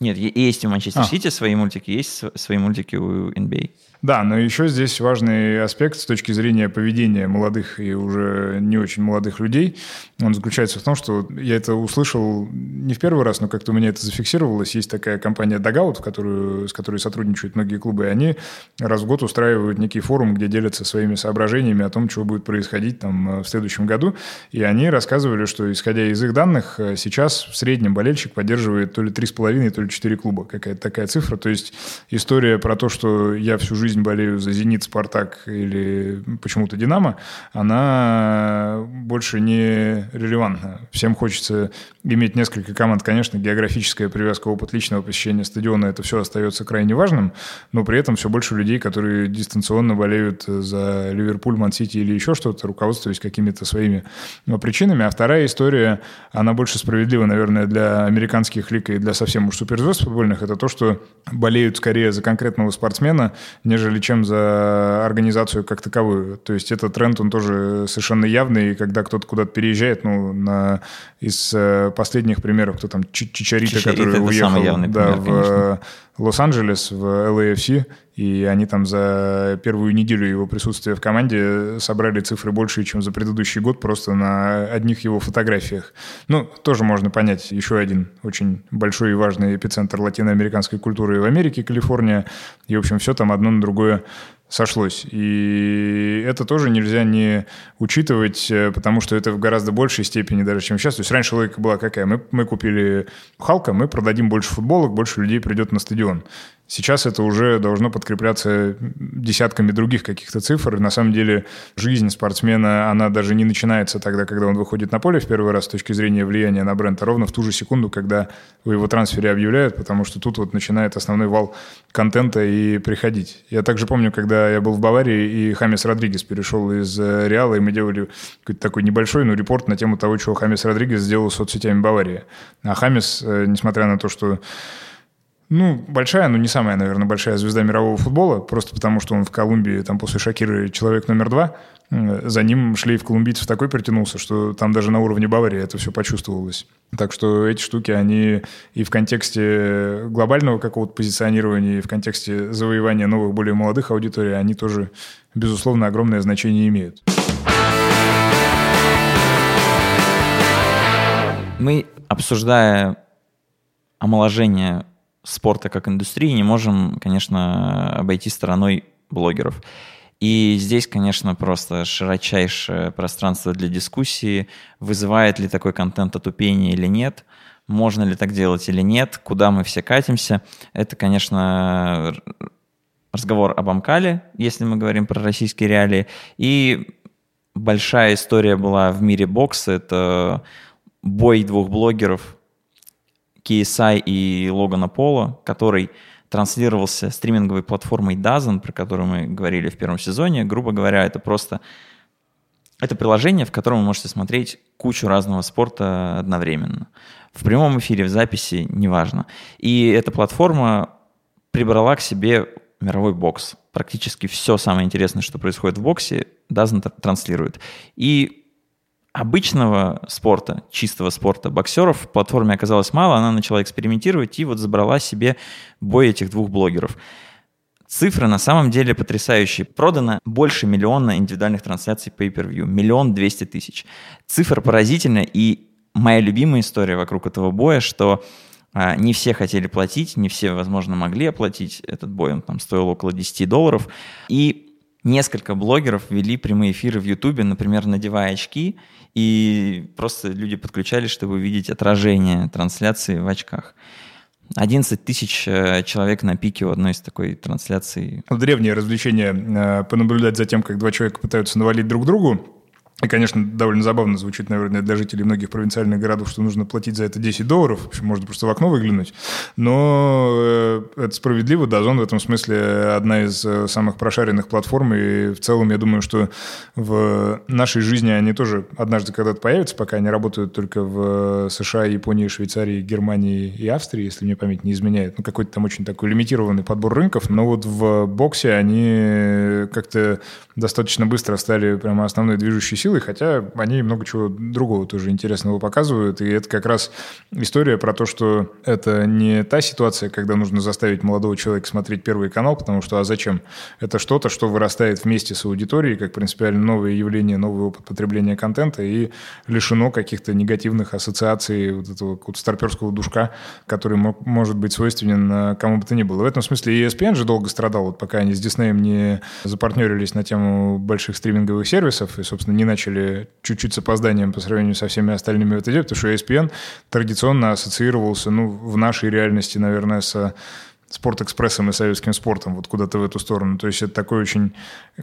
Нет, есть у Манчестер Сити свои мультики, есть свои мультики у NBA. Да, но еще здесь важный аспект с точки зрения поведения молодых и уже не очень молодых людей. Он заключается в том, что я это услышал не в первый раз, но как-то у меня это зафиксировалось. Есть такая компания Dugout, которую, с которой сотрудничают многие клубы, и они раз в год устраивают некий форум, где делятся своими соображениями о том, что будет происходить там э, в следующем году. И они рассказывали, что, исходя из их данных, э, сейчас в среднем болельщик поддерживает то ли 3,5, то ли 4 клуба. Какая-то такая цифра. То есть история про то, что я всю жизнь жизнь болею за «Зенит», «Спартак» или почему-то «Динамо», она больше не релевантна. Всем хочется иметь несколько команд. Конечно, географическая привязка, опыт личного посещения стадиона, это все остается крайне важным, но при этом все больше людей, которые дистанционно болеют за Ливерпуль, Ман-Сити или еще что-то, руководствуясь какими-то своими причинами. А вторая история, она больше справедлива, наверное, для американских лиг и для совсем уж суперзвезд футбольных, это то, что болеют скорее за конкретного спортсмена, нежели нежели чем за организацию как таковую. То есть этот тренд, он тоже совершенно явный, когда кто-то куда-то переезжает, ну, на, из э, последних примеров, кто там, Чичарита, Чичарита который уехал да, пример, в Лос-Анджелес, в LAFC, и они там за первую неделю его присутствия в команде собрали цифры больше, чем за предыдущий год просто на одних его фотографиях. Ну, тоже можно понять. Еще один очень большой и важный эпицентр латиноамериканской культуры в Америке, Калифорния. И, в общем, все там одно на другое сошлось. И это тоже нельзя не учитывать, э, потому что это в гораздо большей степени даже, чем сейчас. То есть раньше логика была какая? Мы, мы купили Халка, мы продадим больше футболок, больше людей придет на стадион. Сейчас это уже должно подкрепляться десятками других каких-то цифр. На самом деле жизнь спортсмена, она даже не начинается тогда, когда он выходит на поле в первый раз с точки зрения влияния на бренд, а ровно в ту же секунду, когда вы его трансфере объявляют, потому что тут вот начинает основной вал контента и приходить. Я также помню, когда я был в Баварии, и Хамис Родригес перешел из э, Реала, и мы делали какой-то такой небольшой, но репорт на тему того, чего Хамис Родригес сделал с соцсетями Баварии. А Хамис, э, несмотря на то, что ну, большая, но не самая, наверное, большая звезда мирового футбола, просто потому что он в Колумбии, там после Шакиры человек номер два. За ним шлейф колумбийцев такой притянулся, что там даже на уровне Баварии это все почувствовалось. Так что эти штуки, они и в контексте глобального какого-то позиционирования, и в контексте завоевания новых, более молодых аудиторий, они тоже, безусловно, огромное значение имеют. Мы, обсуждая омоложение спорта как индустрии не можем, конечно, обойти стороной блогеров. И здесь, конечно, просто широчайшее пространство для дискуссии, вызывает ли такой контент отупение или нет, можно ли так делать или нет, куда мы все катимся. Это, конечно, разговор об Амкале, если мы говорим про российские реалии. И большая история была в мире бокса. Это бой двух блогеров, KSI и Логана Пола, который транслировался стриминговой платформой DAZN, про которую мы говорили в первом сезоне. Грубо говоря, это просто это приложение, в котором вы можете смотреть кучу разного спорта одновременно. В прямом эфире, в записи, неважно. И эта платформа прибрала к себе мировой бокс. Практически все самое интересное, что происходит в боксе, DAZN транслирует. И обычного спорта, чистого спорта боксеров в платформе оказалось мало, она начала экспериментировать и вот забрала себе бой этих двух блогеров. Цифры на самом деле потрясающие. Продано больше миллиона индивидуальных трансляций pay-per-view. Миллион двести тысяч. Цифра поразительная. И моя любимая история вокруг этого боя, что а, не все хотели платить, не все, возможно, могли оплатить этот бой. Он там стоил около 10 долларов. И несколько блогеров вели прямые эфиры в Ютубе, например, надевая очки, и просто люди подключались, чтобы увидеть отражение трансляции в очках. 11 тысяч э, человек на пике у одной из такой трансляций. Древнее развлечение э, понаблюдать за тем, как два человека пытаются навалить друг другу. И, конечно, довольно забавно звучит, наверное, для жителей многих провинциальных городов, что нужно платить за это 10 долларов. В общем, можно просто в окно выглянуть. Но э, это справедливо. Дазон в этом смысле одна из э, самых прошаренных платформ. И в целом, я думаю, что в нашей жизни они тоже однажды когда-то появятся, пока они работают только в США, Японии, Швейцарии, Германии и Австрии, если мне память не изменяет. Ну, какой-то там очень такой лимитированный подбор рынков. Но вот в боксе они как-то достаточно быстро стали прямо основной движущей силой, хотя они много чего другого тоже интересного показывают. И это как раз история про то, что это не та ситуация, когда нужно заставить молодого человека смотреть Первый канал, потому что а зачем? Это что-то, что вырастает вместе с аудиторией, как принципиально новое явление, новый опыт потребления контента и лишено каких-то негативных ассоциаций вот этого вот старперского душка, который мог, может быть свойственен кому бы то ни было. В этом смысле ESPN же долго страдал, вот пока они с Disney не запартнерились на тему больших стриминговых сервисов и, собственно, не начали чуть-чуть с опозданием по сравнению со всеми остальными делать, потому что ESPN традиционно ассоциировался, ну, в нашей реальности, наверное, с спортэкспрессом и советским спортом, вот куда-то в эту сторону. То есть это такое очень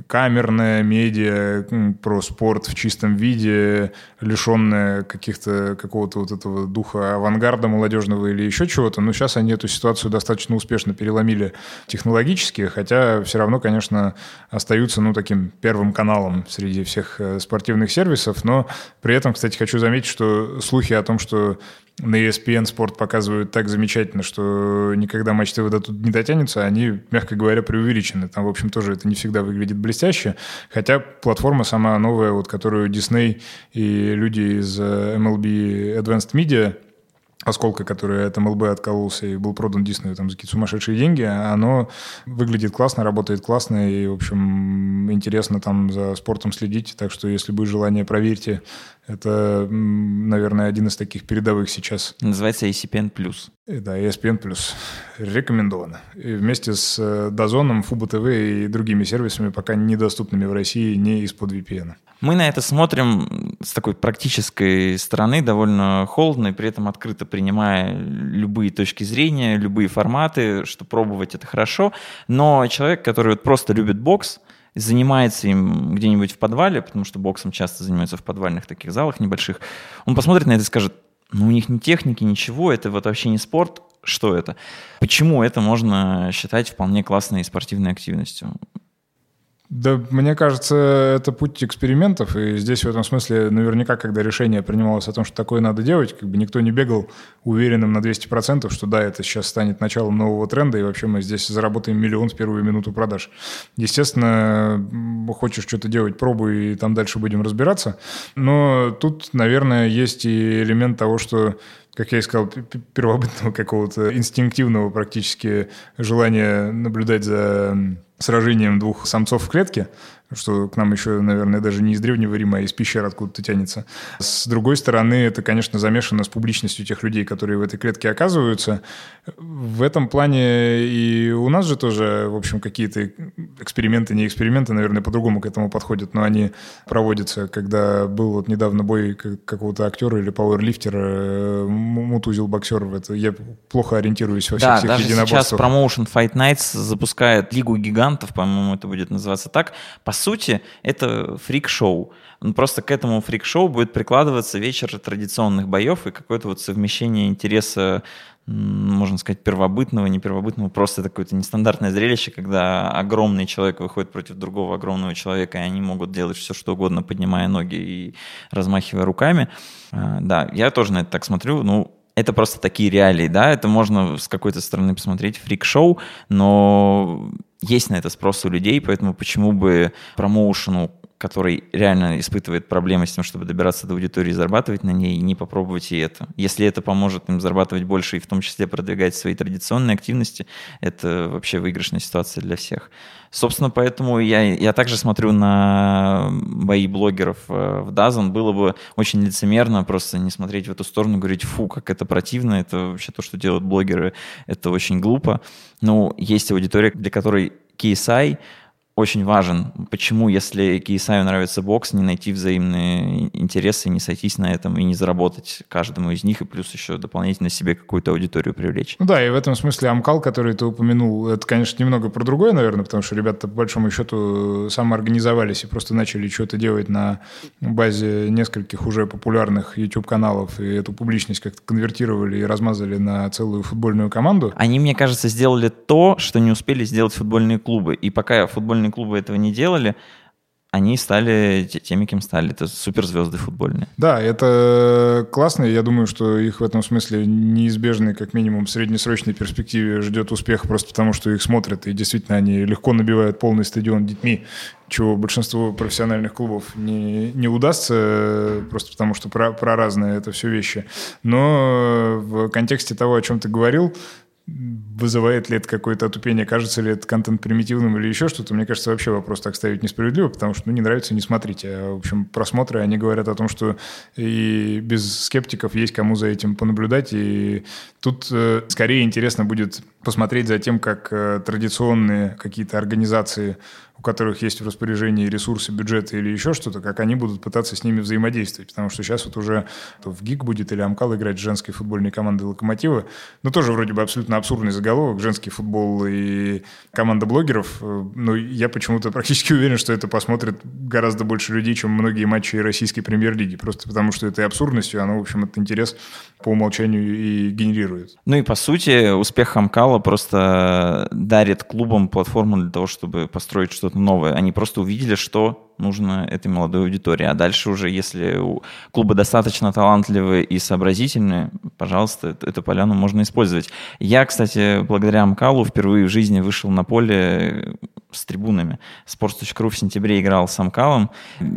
камерное медиа про спорт в чистом виде, лишенное каких-то, какого-то вот этого духа авангарда молодежного или еще чего-то. Но сейчас они эту ситуацию достаточно успешно переломили технологически, хотя все равно, конечно, остаются, ну, таким первым каналом среди всех э, спортивных сервисов. Но при этом, кстати, хочу заметить, что слухи о том, что на ESPN спорт показывают так замечательно, что никогда Матч ТВ до тут не дотянется, они, мягко говоря, преувеличены. Там, в общем, тоже это не всегда выглядит блестяще. Хотя платформа сама новая, вот, которую Disney и люди из э, MLB Advanced Media осколка, который от МЛБ откололся и был продан Диснею там за какие-то сумасшедшие деньги, оно выглядит классно, работает классно и, в общем, интересно там за спортом следить. Так что, если будет желание, проверьте. Это, наверное, один из таких передовых сейчас. Называется ESPN+. Да, ESPN+. Рекомендовано. И вместе с э, Дозоном, Фуба ТВ и другими сервисами, пока недоступными в России, не из-под VPN. Мы на это смотрим с такой практической стороны, довольно холодно, и при этом открыто принимая любые точки зрения, любые форматы, что пробовать это хорошо. Но человек, который вот просто любит бокс, занимается им где-нибудь в подвале, потому что боксом часто занимаются в подвальных таких залах небольших, он посмотрит на это и скажет, ну у них ни техники, ничего, это вот вообще не спорт, что это? Почему это можно считать вполне классной спортивной активностью? Да, мне кажется, это путь экспериментов, и здесь в этом смысле наверняка, когда решение принималось о том, что такое надо делать, как бы никто не бегал уверенным на 200%, что да, это сейчас станет началом нового тренда, и вообще мы здесь заработаем миллион в первую минуту продаж. Естественно, хочешь что-то делать, пробуй, и там дальше будем разбираться. Но тут, наверное, есть и элемент того, что как я и сказал, первобытного какого-то инстинктивного практически желания наблюдать за сражением двух самцов в клетке, что к нам еще, наверное, даже не из Древнего Рима, а из пещер откуда-то тянется. С другой стороны, это, конечно, замешано с публичностью тех людей, которые в этой клетке оказываются. В этом плане и у нас же тоже, в общем, какие-то эксперименты, не эксперименты, наверное, по-другому к этому подходят, но они проводятся, когда был вот недавно бой какого-то актера или пауэрлифтера, э, мутузил боксер это. Я плохо ориентируюсь во всех, да, всех даже сейчас Promotion Fight Nights запускает Лигу гигантов, по-моему, это будет называться так. По сути, это фрик-шоу. Просто к этому фрик-шоу будет прикладываться вечер традиционных боев и какое-то вот совмещение интереса можно сказать, первобытного, не первобытного, просто это какое-то нестандартное зрелище, когда огромный человек выходит против другого огромного человека, и они могут делать все, что угодно, поднимая ноги и размахивая руками. А, да, я тоже на это так смотрю. Ну, это просто такие реалии, да, это можно с какой-то стороны посмотреть фрик-шоу, но есть на это спрос у людей, поэтому почему бы промоушену который реально испытывает проблемы с тем, чтобы добираться до аудитории и зарабатывать на ней, не попробовать и это. Если это поможет им зарабатывать больше и в том числе продвигать свои традиционные активности, это вообще выигрышная ситуация для всех. Собственно, поэтому я, я также смотрю на бои блогеров э, в Дазан. Было бы очень лицемерно просто не смотреть в эту сторону, говорить, фу, как это противно, это вообще то, что делают блогеры, это очень глупо. Ну, есть аудитория, для которой KSI очень важен. Почему, если KSI нравится бокс, не найти взаимные интересы, не сойтись на этом и не заработать каждому из них, и плюс еще дополнительно себе какую-то аудиторию привлечь. Ну да, и в этом смысле Амкал, который ты упомянул, это, конечно, немного про другое, наверное, потому что ребята, по большому счету, самоорганизовались и просто начали что-то делать на базе нескольких уже популярных YouTube-каналов, и эту публичность как-то конвертировали и размазали на целую футбольную команду. Они, мне кажется, сделали то, что не успели сделать футбольные клубы. И пока футбольные футбольные клубы этого не делали, они стали теми, кем стали. Это суперзвезды футбольные. Да, это классно. Я думаю, что их в этом смысле неизбежный, как минимум, в среднесрочной перспективе ждет успех просто потому, что их смотрят. И действительно, они легко набивают полный стадион детьми, чего большинству профессиональных клубов не, не удастся, просто потому что про, про разные это все вещи. Но в контексте того, о чем ты говорил, вызывает ли это какое-то отупение, кажется ли это контент примитивным или еще что-то, мне кажется, вообще вопрос так ставить несправедливо, потому что, ну, не нравится, не смотрите. А, в общем, просмотры, они говорят о том, что и без скептиков есть кому за этим понаблюдать, и тут э, скорее интересно будет посмотреть за тем, как э, традиционные какие-то организации у которых есть в распоряжении ресурсы, бюджеты или еще что-то, как они будут пытаться с ними взаимодействовать. Потому что сейчас вот уже в ГИК будет или Амкал играть с женской футбольной командой «Локомотива». Ну, тоже вроде бы абсолютно абсурдный заголовок. Женский футбол и команда блогеров. Но я почему-то практически уверен, что это посмотрит гораздо больше людей, чем многие матчи российской премьер-лиги. Просто потому что этой абсурдностью оно, в общем, этот интерес по умолчанию и генерирует. Ну и по сути успех Амкала просто дарит клубам платформу для того, чтобы построить что-то что-то новое. Они просто увидели, что нужно этой молодой аудитории. А дальше уже, если у клуба достаточно талантливые и сообразительные, пожалуйста, эту поляну можно использовать. Я, кстати, благодаря Амкалу впервые в жизни вышел на поле с трибунами. Sports.ru в сентябре играл с Амкалом.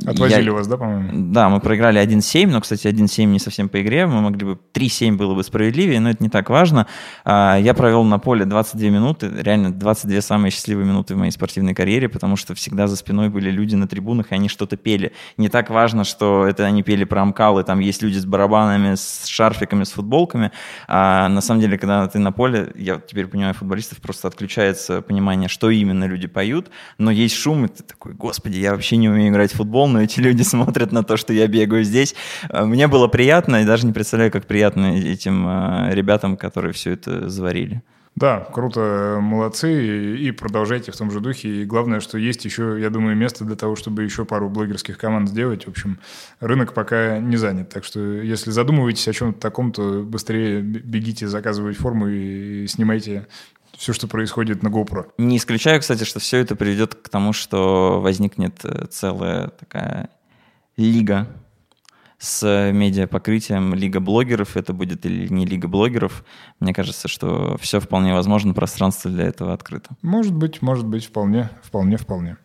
Отвозили я... вас, да, по-моему? Да, мы проиграли 1-7, но, кстати, 1-7 не совсем по игре. Мы могли бы 3-7 было бы справедливее, но это не так важно. А, я провел на поле 22 минуты, реально 22 самые счастливые минуты в моей спортивной карьере, потому что всегда за спиной были люди на трибунах, и они что-то пели. Не так важно, что это они пели про Амкалы, там есть люди с барабанами, с шарфиками, с футболками. А на самом деле, когда ты на поле, я теперь понимаю футболистов, просто отключается понимание, что именно люди поют, но есть шум, и ты такой, господи, я вообще не умею играть в футбол, но эти люди смотрят на то, что я бегаю здесь. Э, мне было приятно, и даже не представляю, как приятно этим э, ребятам, которые все это заварили. Да, круто, молодцы, и продолжайте в том же духе. И главное, что есть еще, я думаю, место для того, чтобы еще пару блогерских команд сделать. В общем, рынок пока не занят. Так что, если задумываетесь о чем-то таком, то быстрее бегите заказывать форму и снимайте все, что происходит на GoPro. Не исключаю, кстати, что все это приведет к тому, что возникнет э, целая такая лига с медиапокрытием лига блогеров, это будет или не лига блогеров. Мне кажется, что все вполне возможно, пространство для этого открыто. Может быть, может быть, вполне, вполне, вполне.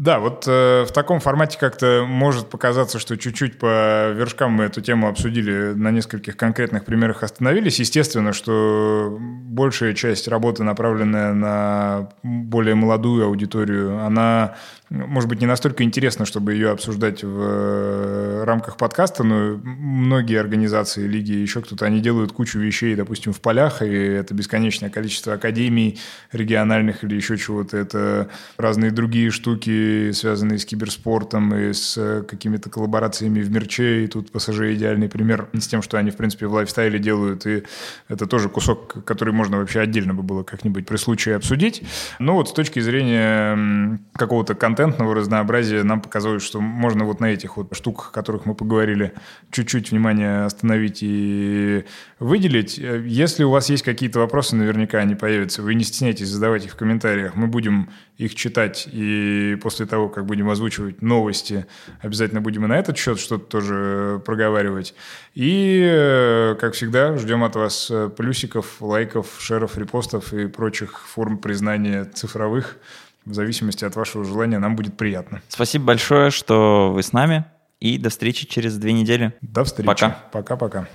Да, вот э, в таком формате как-то может показаться, что чуть-чуть по вершкам мы эту тему обсудили, на нескольких конкретных примерах остановились. Естественно, что большая часть работы, направленная на более молодую аудиторию, она может быть, не настолько интересно, чтобы ее обсуждать в э, рамках подкаста, но многие организации, лиги, еще кто-то, они делают кучу вещей, допустим, в полях, и это бесконечное количество академий региональных или еще чего-то. Это разные другие штуки, связанные с киберспортом и с э, какими-то коллаборациями в мерче, и тут пассажир идеальный пример с тем, что они, в принципе, в лайфстайле делают, и это тоже кусок, который можно вообще отдельно бы было как-нибудь при случае обсудить. Но вот с точки зрения какого-то контентного разнообразия нам показалось, что можно вот на этих вот штуках, о которых мы поговорили, чуть-чуть внимание остановить и выделить. Если у вас есть какие-то вопросы, наверняка они появятся. Вы не стесняйтесь задавать их в комментариях. Мы будем их читать, и после того, как будем озвучивать новости, обязательно будем и на этот счет что-то тоже проговаривать. И, как всегда, ждем от вас плюсиков, лайков, шеров, репостов и прочих форм признания цифровых в зависимости от вашего желания, нам будет приятно. Спасибо большое, что вы с нами, и до встречи через две недели. До встречи. Пока. Пока-пока.